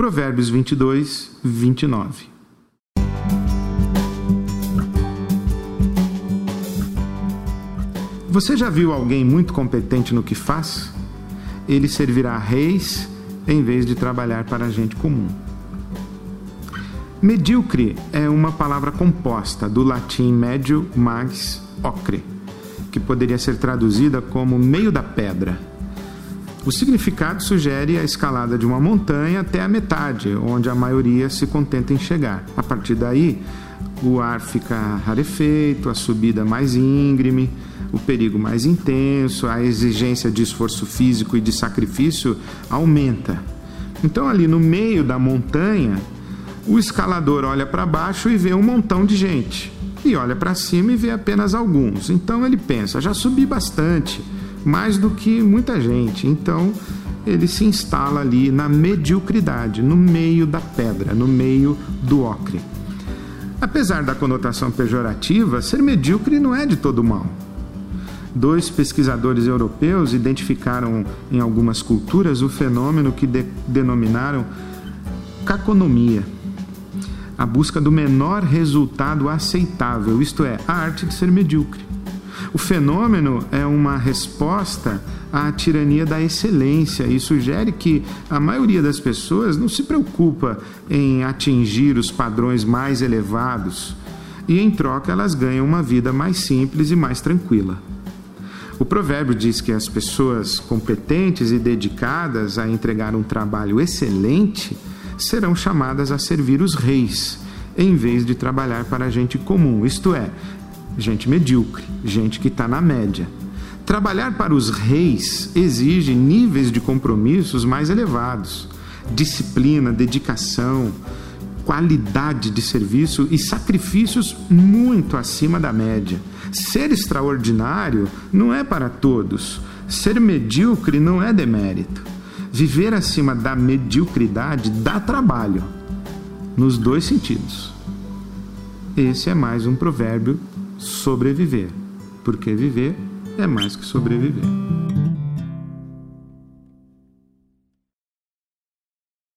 Provérbios 22, 29. Você já viu alguém muito competente no que faz? Ele servirá a reis em vez de trabalhar para a gente comum. Medíocre é uma palavra composta do latim médio mais ocre, que poderia ser traduzida como meio da pedra. O significado sugere a escalada de uma montanha até a metade, onde a maioria se contenta em chegar. A partir daí, o ar fica rarefeito, a subida mais íngreme, o perigo mais intenso, a exigência de esforço físico e de sacrifício aumenta. Então, ali no meio da montanha, o escalador olha para baixo e vê um montão de gente. E olha para cima e vê apenas alguns. Então ele pensa: já subi bastante, mais do que muita gente. Então ele se instala ali na mediocridade, no meio da pedra, no meio do ocre. Apesar da conotação pejorativa, ser medíocre não é de todo mal. Dois pesquisadores europeus identificaram em algumas culturas o fenômeno que de denominaram caconomia a busca do menor resultado aceitável, isto é, a arte de ser medíocre. O fenômeno é uma resposta à tirania da excelência. E sugere que a maioria das pessoas não se preocupa em atingir os padrões mais elevados. E, em troca, elas ganham uma vida mais simples e mais tranquila. O provérbio diz que as pessoas competentes e dedicadas a entregar um trabalho excelente serão chamadas a servir os reis, em vez de trabalhar para gente comum, isto é, gente medíocre, gente que está na média. Trabalhar para os reis exige níveis de compromissos mais elevados, disciplina, dedicação, qualidade de serviço e sacrifícios muito acima da média. Ser extraordinário não é para todos. Ser medíocre não é demérito. Viver acima da mediocridade dá trabalho, nos dois sentidos. Esse é mais um provérbio sobreviver, porque viver é mais que sobreviver.